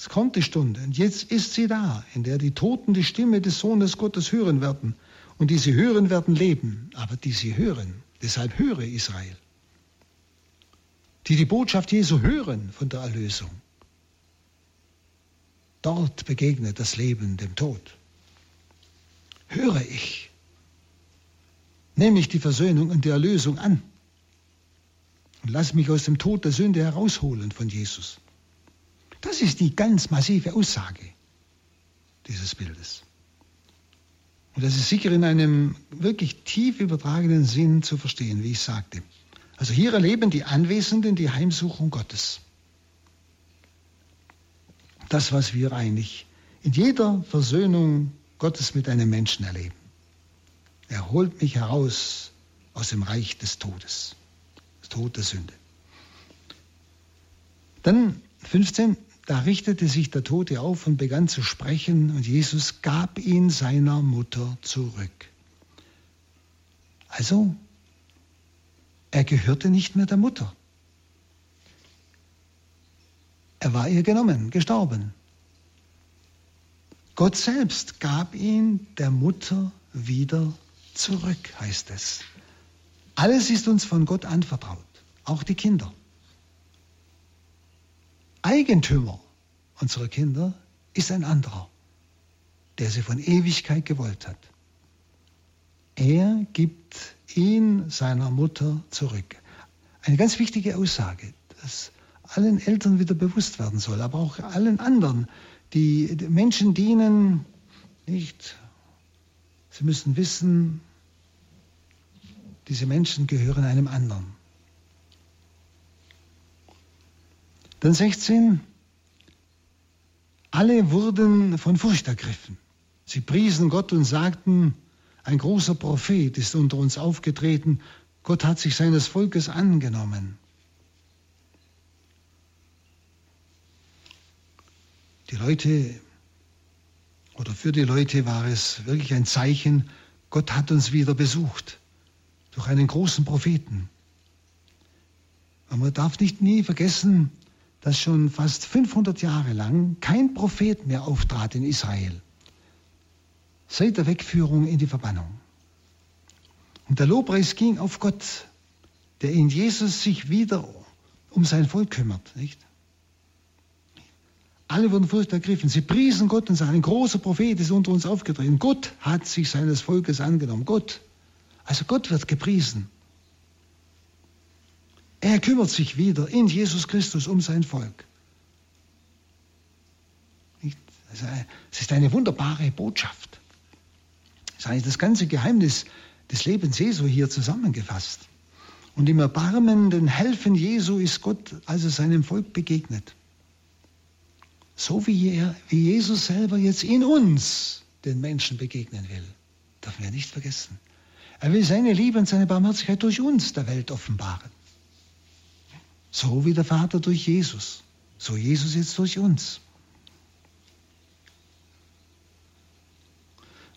Es kommt die Stunde und jetzt ist sie da, in der die Toten die Stimme des Sohnes Gottes hören werden und die sie hören werden leben, aber die sie hören, deshalb höre Israel, die die Botschaft Jesu hören von der Erlösung Dort begegnet das Leben dem Tod. Höre ich, nehme ich die Versöhnung und die Erlösung an und lasse mich aus dem Tod der Sünde herausholen von Jesus. Das ist die ganz massive Aussage dieses Bildes. Und das ist sicher in einem wirklich tief übertragenen Sinn zu verstehen, wie ich sagte. Also hier erleben die Anwesenden die Heimsuchung Gottes. Das, was wir eigentlich in jeder Versöhnung Gottes mit einem Menschen erleben. Er holt mich heraus aus dem Reich des Todes, das Tod der Sünde. Dann 15, da richtete sich der Tote auf und begann zu sprechen und Jesus gab ihn seiner Mutter zurück. Also, er gehörte nicht mehr der Mutter. Er war ihr genommen, gestorben. Gott selbst gab ihn der Mutter wieder zurück, heißt es. Alles ist uns von Gott anvertraut, auch die Kinder. Eigentümer unserer Kinder ist ein anderer, der sie von Ewigkeit gewollt hat. Er gibt ihn seiner Mutter zurück. Eine ganz wichtige Aussage, dass allen Eltern wieder bewusst werden soll, aber auch allen anderen, die Menschen dienen, nicht. Sie müssen wissen, diese Menschen gehören einem anderen. Dann 16. Alle wurden von Furcht ergriffen. Sie priesen Gott und sagten, ein großer Prophet ist unter uns aufgetreten. Gott hat sich seines Volkes angenommen. Die Leute oder für die Leute war es wirklich ein Zeichen, Gott hat uns wieder besucht durch einen großen Propheten. Und man darf nicht nie vergessen, dass schon fast 500 Jahre lang kein Prophet mehr auftrat in Israel. Seit der Wegführung in die Verbannung. Und der Lobpreis ging auf Gott, der in Jesus sich wieder um sein Volk kümmert, nicht? Alle wurden furcht ergriffen. Sie priesen Gott und sagen, ein großer Prophet ist unter uns aufgetreten. Gott hat sich seines Volkes angenommen. Gott. Also Gott wird gepriesen. Er kümmert sich wieder in Jesus Christus um sein Volk. Also, es ist eine wunderbare Botschaft. Es ist das ganze Geheimnis des Lebens Jesu hier zusammengefasst. Und im erbarmenden Helfen Jesu ist Gott also seinem Volk begegnet. So wie, er, wie Jesus selber jetzt in uns den Menschen begegnen will. Dürfen wir nicht vergessen. Er will seine Liebe und seine Barmherzigkeit durch uns der Welt offenbaren. So wie der Vater durch Jesus. So Jesus jetzt durch uns.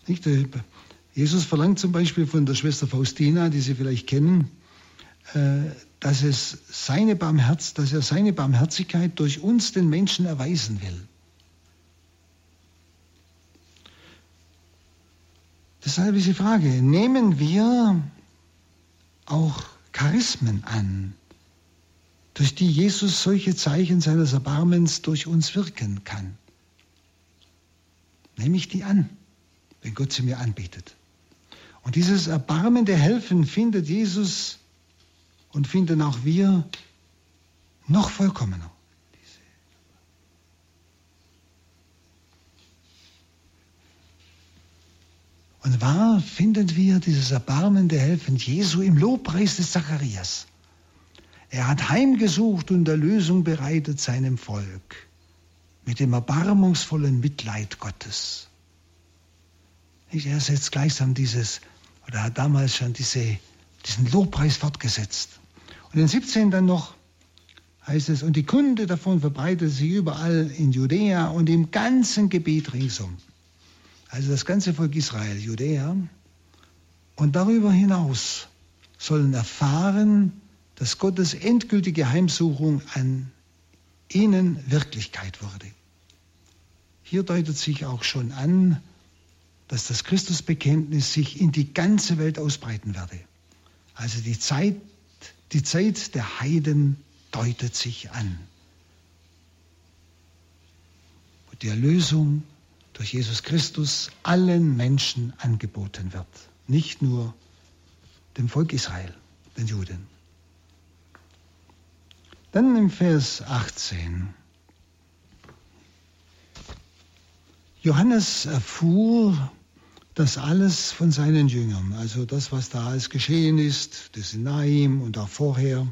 Nicht? Äh, Jesus verlangt zum Beispiel von der Schwester Faustina, die Sie vielleicht kennen, äh, dass, es seine Barmherz, dass er seine Barmherzigkeit durch uns den Menschen erweisen will. Deshalb ist die Frage, nehmen wir auch Charismen an, durch die Jesus solche Zeichen seines Erbarmens durch uns wirken kann. Nehme ich die an, wenn Gott sie mir anbietet. Und dieses erbarmende Helfen findet Jesus und finden auch wir noch vollkommener. Und wahr finden wir dieses erbarmende Helfen Jesu im Lobpreis des Zacharias. Er hat heimgesucht und Erlösung bereitet seinem Volk mit dem erbarmungsvollen Mitleid Gottes. Er setzt gleichsam dieses, oder hat damals schon diese, diesen Lobpreis fortgesetzt. Und in 17 dann noch heißt es, und die Kunde davon verbreitet sich überall in Judäa und im ganzen Gebiet ringsum. Also das ganze Volk Israel, Judäa. Und darüber hinaus sollen erfahren, dass Gottes endgültige Heimsuchung an ihnen Wirklichkeit wurde. Hier deutet sich auch schon an, dass das Christusbekenntnis sich in die ganze Welt ausbreiten werde. Also die Zeit, die Zeit der Heiden deutet sich an. Und die Erlösung durch Jesus Christus allen Menschen angeboten wird, nicht nur dem Volk Israel, den Juden. Dann im Vers 18. Johannes erfuhr das alles von seinen Jüngern, also das, was da alles geschehen ist, das in Naim und auch vorher.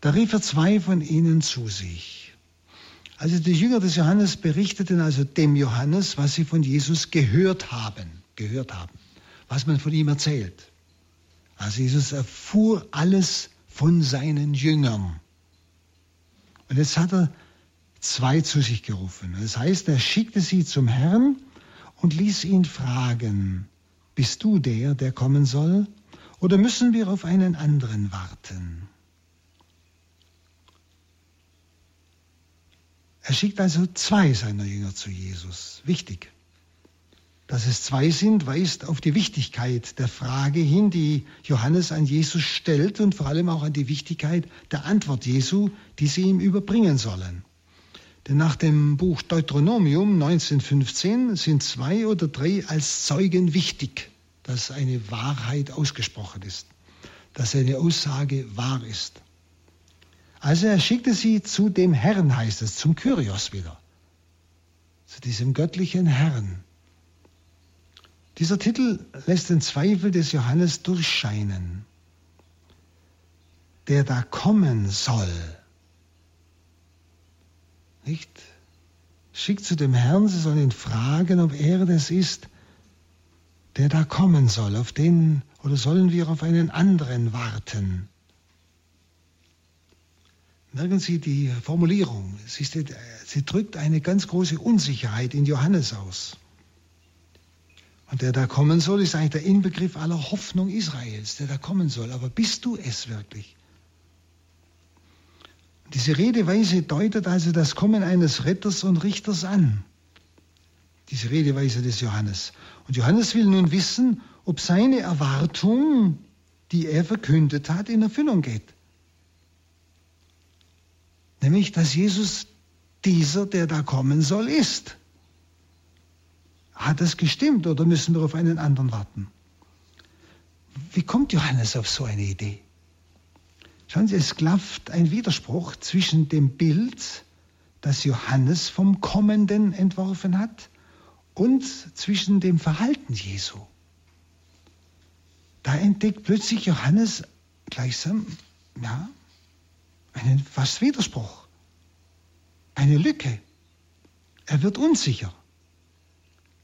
Da rief er zwei von ihnen zu sich. Also die Jünger des Johannes berichteten also dem Johannes, was sie von Jesus gehört haben, gehört haben, was man von ihm erzählt. Also Jesus erfuhr alles von seinen Jüngern. Und jetzt hat er zwei zu sich gerufen. Das heißt, er schickte sie zum Herrn und ließ ihn fragen, bist du der, der kommen soll, oder müssen wir auf einen anderen warten? Er schickt also zwei seiner Jünger zu Jesus. Wichtig. Dass es zwei sind, weist auf die Wichtigkeit der Frage hin, die Johannes an Jesus stellt und vor allem auch an die Wichtigkeit der Antwort Jesu, die sie ihm überbringen sollen. Denn nach dem Buch Deuteronomium 1915 sind zwei oder drei als Zeugen wichtig, dass eine Wahrheit ausgesprochen ist, dass eine Aussage wahr ist. Also er schickte sie zu dem Herrn, heißt es, zum Kyrios wieder, zu diesem göttlichen Herrn. Dieser Titel lässt den Zweifel des Johannes durchscheinen, der da kommen soll nicht? Schickt zu dem Herrn, sie sollen ihn fragen, ob er das ist, der da kommen soll, auf den, oder sollen wir auf einen anderen warten? Merken Sie die Formulierung. Sie, ist, sie drückt eine ganz große Unsicherheit in Johannes aus. Und der da kommen soll, ist eigentlich der Inbegriff aller Hoffnung Israels, der da kommen soll. Aber bist du es wirklich? Diese Redeweise deutet also das Kommen eines Retters und Richters an. Diese Redeweise des Johannes. Und Johannes will nun wissen, ob seine Erwartung, die er verkündet hat, in Erfüllung geht. Nämlich, dass Jesus dieser, der da kommen soll, ist. Hat das gestimmt oder müssen wir auf einen anderen warten? Wie kommt Johannes auf so eine Idee? Schauen Sie, es klafft ein Widerspruch zwischen dem Bild, das Johannes vom Kommenden entworfen hat, und zwischen dem Verhalten Jesu. Da entdeckt plötzlich Johannes gleichsam, ja, einen fast Widerspruch, eine Lücke. Er wird unsicher.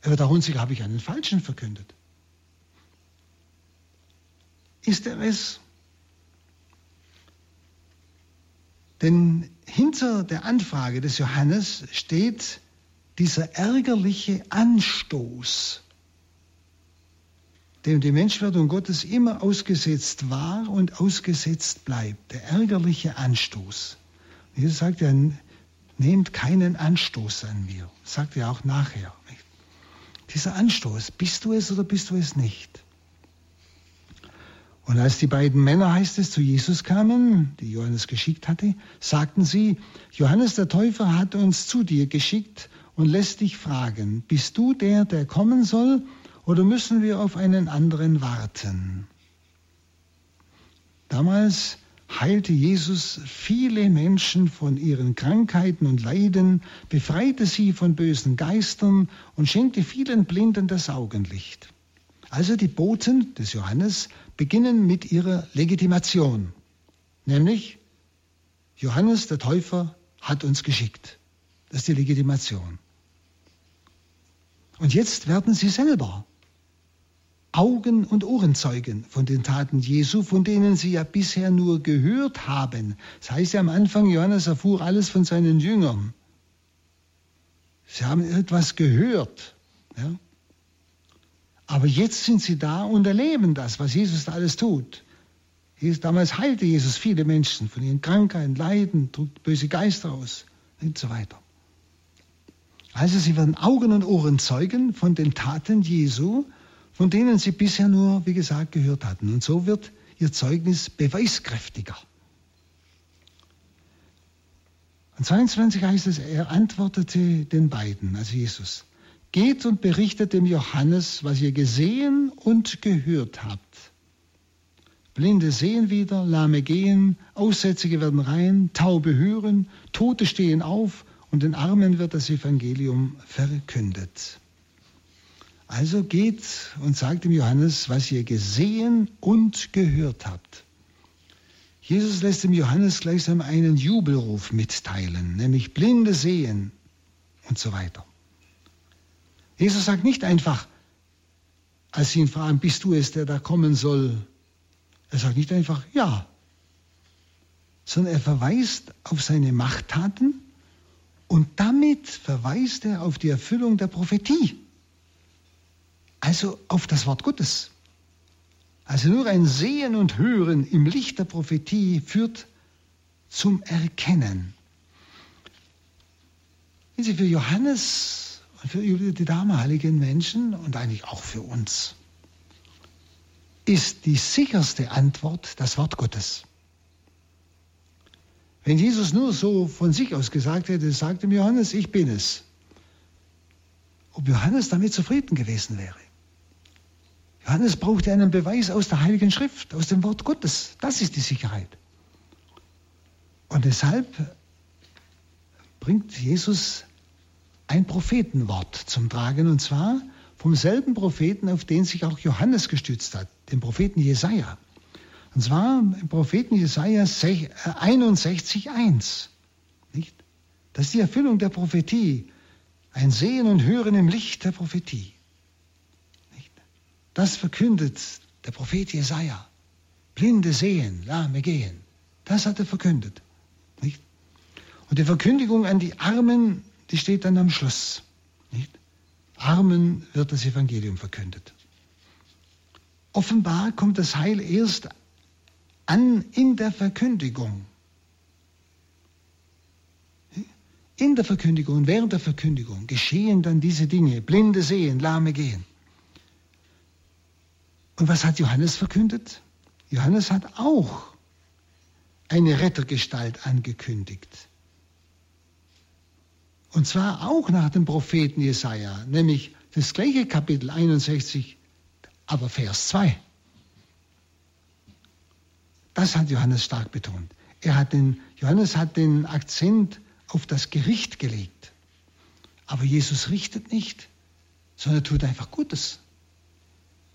Er wird auch unsicher, habe ich einen Falschen verkündet? Ist er es? Denn hinter der Anfrage des Johannes steht dieser ärgerliche Anstoß, dem die Menschwerdung Gottes immer ausgesetzt war und ausgesetzt bleibt. Der ärgerliche Anstoß. Jesus sagt ja, nehmt keinen Anstoß an mir. Sagt er auch nachher. Dieser Anstoß, bist du es oder bist du es nicht? Und als die beiden Männer, heißt es, zu Jesus kamen, die Johannes geschickt hatte, sagten sie, Johannes der Täufer hat uns zu dir geschickt und lässt dich fragen, bist du der, der kommen soll, oder müssen wir auf einen anderen warten? Damals heilte Jesus viele Menschen von ihren Krankheiten und Leiden, befreite sie von bösen Geistern und schenkte vielen Blinden das Augenlicht. Also die Boten des Johannes beginnen mit ihrer Legitimation, nämlich Johannes der Täufer hat uns geschickt. Das ist die Legitimation. Und jetzt werden sie selber Augen- und Ohrenzeugen von den Taten Jesu, von denen sie ja bisher nur gehört haben. Das heißt ja am Anfang, Johannes erfuhr alles von seinen Jüngern. Sie haben etwas gehört. Ja? Aber jetzt sind sie da und erleben das, was Jesus da alles tut. Damals heilte Jesus viele Menschen von ihren Krankheiten, Leiden, trug böse Geister aus und so weiter. Also sie werden Augen und Ohren zeugen von den Taten Jesu, von denen sie bisher nur, wie gesagt, gehört hatten. Und so wird ihr Zeugnis beweiskräftiger. Und 22 heißt es, er antwortete den beiden, also Jesus, Geht und berichtet dem Johannes, was ihr gesehen und gehört habt. Blinde sehen wieder, Lahme gehen, Aussätzige werden rein, Taube hören, Tote stehen auf und den Armen wird das Evangelium verkündet. Also geht und sagt dem Johannes, was ihr gesehen und gehört habt. Jesus lässt dem Johannes gleichsam einen Jubelruf mitteilen, nämlich Blinde sehen und so weiter. Jesus sagt nicht einfach, als sie ihn fragen, bist du es, der da kommen soll? Er sagt nicht einfach ja, sondern er verweist auf seine Machttaten und damit verweist er auf die Erfüllung der Prophetie. Also auf das Wort Gottes. Also nur ein Sehen und Hören im Licht der Prophetie führt zum Erkennen. Sie für Johannes und für die damaligen Menschen und eigentlich auch für uns ist die sicherste Antwort das Wort Gottes. Wenn Jesus nur so von sich aus gesagt hätte, sagte Johannes, ich bin es. Ob Johannes damit zufrieden gewesen wäre. Johannes brauchte einen Beweis aus der Heiligen Schrift, aus dem Wort Gottes. Das ist die Sicherheit. Und deshalb bringt Jesus ein Prophetenwort zum Tragen, und zwar vom selben Propheten, auf den sich auch Johannes gestützt hat, dem Propheten Jesaja. Und zwar im Propheten Jesaja 61,1. Nicht? Das ist die Erfüllung der Prophetie. Ein Sehen und Hören im Licht der Prophetie. Das verkündet der Prophet Jesaja. Blinde sehen, Lahme gehen. Das hat er verkündet. Nicht? Und die Verkündigung an die Armen, die steht dann am Schluss. Nicht? Armen wird das Evangelium verkündet. Offenbar kommt das Heil erst an in der Verkündigung. In der Verkündigung, während der Verkündigung geschehen dann diese Dinge. Blinde sehen, Lahme gehen. Und was hat Johannes verkündet? Johannes hat auch eine Rettergestalt angekündigt. Und zwar auch nach dem Propheten Jesaja, nämlich das gleiche Kapitel 61, aber Vers 2. Das hat Johannes stark betont. Er hat den, Johannes hat den Akzent auf das Gericht gelegt. Aber Jesus richtet nicht, sondern tut einfach Gutes.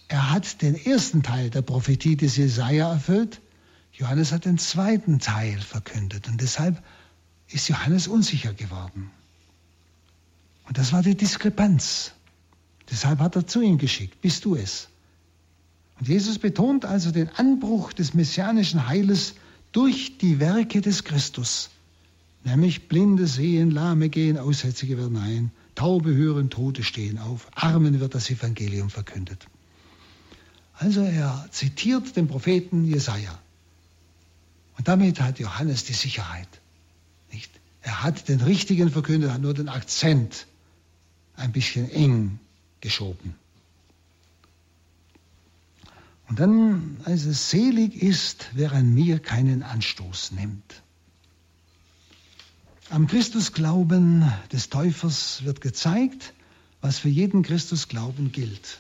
Er hat den ersten Teil der Prophetie des Jesaja erfüllt. Johannes hat den zweiten Teil verkündet. Und deshalb ist Johannes unsicher geworden. Und das war die Diskrepanz. Deshalb hat er zu ihm geschickt. Bist du es? Und Jesus betont also den Anbruch des messianischen Heiles durch die Werke des Christus. Nämlich Blinde sehen, Lahme gehen, Aussätzige werden ein, Taube hören, Tote stehen auf, Armen wird das Evangelium verkündet. Also er zitiert den Propheten Jesaja. Und damit hat Johannes die Sicherheit. Nicht? Er hat den richtigen verkündet, hat nur den Akzent ein bisschen eng geschoben. Und dann, also selig ist, wer an mir keinen Anstoß nimmt. Am Christusglauben des Täufers wird gezeigt, was für jeden Christusglauben gilt.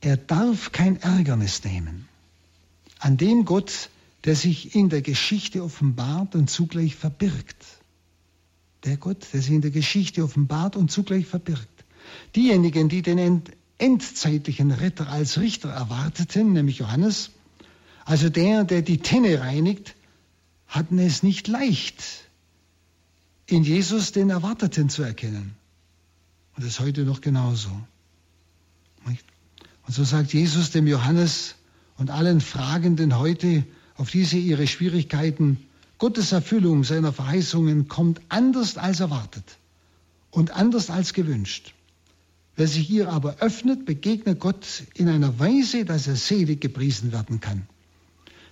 Er darf kein Ärgernis nehmen an dem Gott, der sich in der Geschichte offenbart und zugleich verbirgt. Der Gott, der sich in der Geschichte offenbart und zugleich verbirgt. Diejenigen, die den endzeitlichen Retter als Richter erwarteten, nämlich Johannes, also der, der die Tenne reinigt, hatten es nicht leicht, in Jesus den Erwarteten zu erkennen. Und das ist heute noch genauso. Und so sagt Jesus dem Johannes und allen Fragenden heute auf diese ihre Schwierigkeiten, Gottes Erfüllung seiner Verheißungen kommt anders als erwartet und anders als gewünscht. Wer sich ihr aber öffnet, begegnet Gott in einer Weise, dass er selig gepriesen werden kann.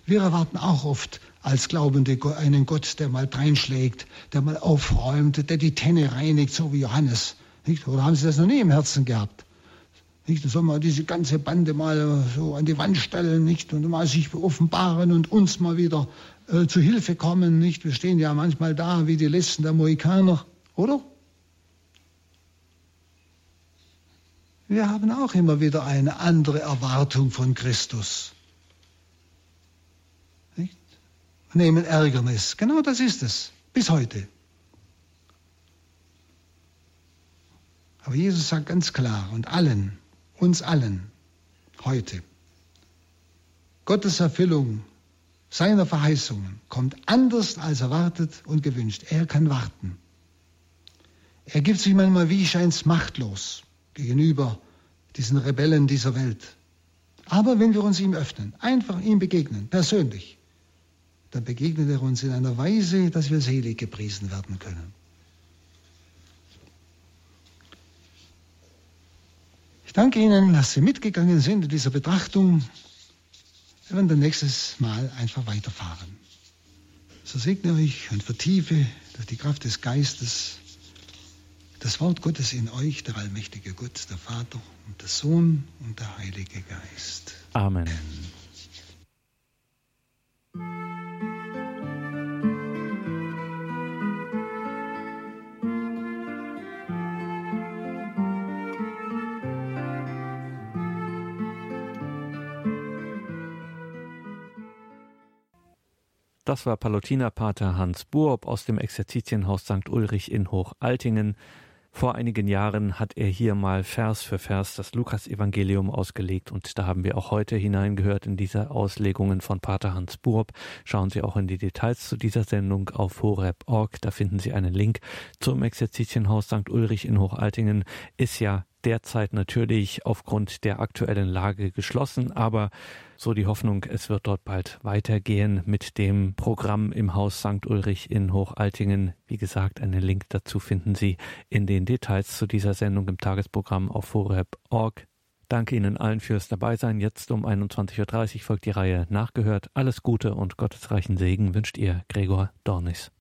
Wir erwarten auch oft als Glaubende einen Gott, der mal dreinschlägt, der mal aufräumt, der die Tenne reinigt, so wie Johannes. Oder haben Sie das noch nie im Herzen gehabt? Nicht, da soll man diese ganze Bande mal so an die Wand stellen, nicht, und mal sich offenbaren und uns mal wieder äh, zu Hilfe kommen, nicht. Wir stehen ja manchmal da wie die letzten der Mohikaner, oder? Wir haben auch immer wieder eine andere Erwartung von Christus. Nicht? Nehmen Ärgernis. Genau das ist es. Bis heute. Aber Jesus sagt ganz klar und allen, uns allen, heute, Gottes Erfüllung seiner Verheißungen kommt anders als erwartet und gewünscht. Er kann warten. Er gibt sich manchmal, wie scheint machtlos gegenüber diesen Rebellen dieser Welt. Aber wenn wir uns ihm öffnen, einfach ihm begegnen, persönlich, dann begegnet er uns in einer Weise, dass wir selig gepriesen werden können. Ich danke Ihnen, dass Sie mitgegangen sind in dieser Betrachtung. Wir werden dann nächstes Mal einfach weiterfahren. So segne euch und vertiefe durch die Kraft des Geistes das Wort Gottes in euch, der allmächtige Gott, der Vater und der Sohn und der Heilige Geist. Amen. Das war Palutinerpater Hans Buob aus dem Exerzitienhaus St. Ulrich in Hochaltingen. Vor einigen Jahren hat er hier mal Vers für Vers das Lukas-Evangelium ausgelegt und da haben wir auch heute hineingehört in diese Auslegungen von Pater Hans Buob. Schauen Sie auch in die Details zu dieser Sendung auf horeb.org. Da finden Sie einen Link zum Exerzitienhaus St. Ulrich in Hochaltingen. Ist ja derzeit natürlich aufgrund der aktuellen Lage geschlossen, aber so die Hoffnung, es wird dort bald weitergehen mit dem Programm im Haus St. Ulrich in Hochaltingen. Wie gesagt, einen Link dazu finden Sie in den Details zu dieser Sendung im Tagesprogramm auf horeb.org. Danke Ihnen allen fürs Dabeisein. Jetzt um 21.30 Uhr folgt die Reihe Nachgehört. Alles Gute und gottesreichen Segen wünscht Ihr Gregor Dornis.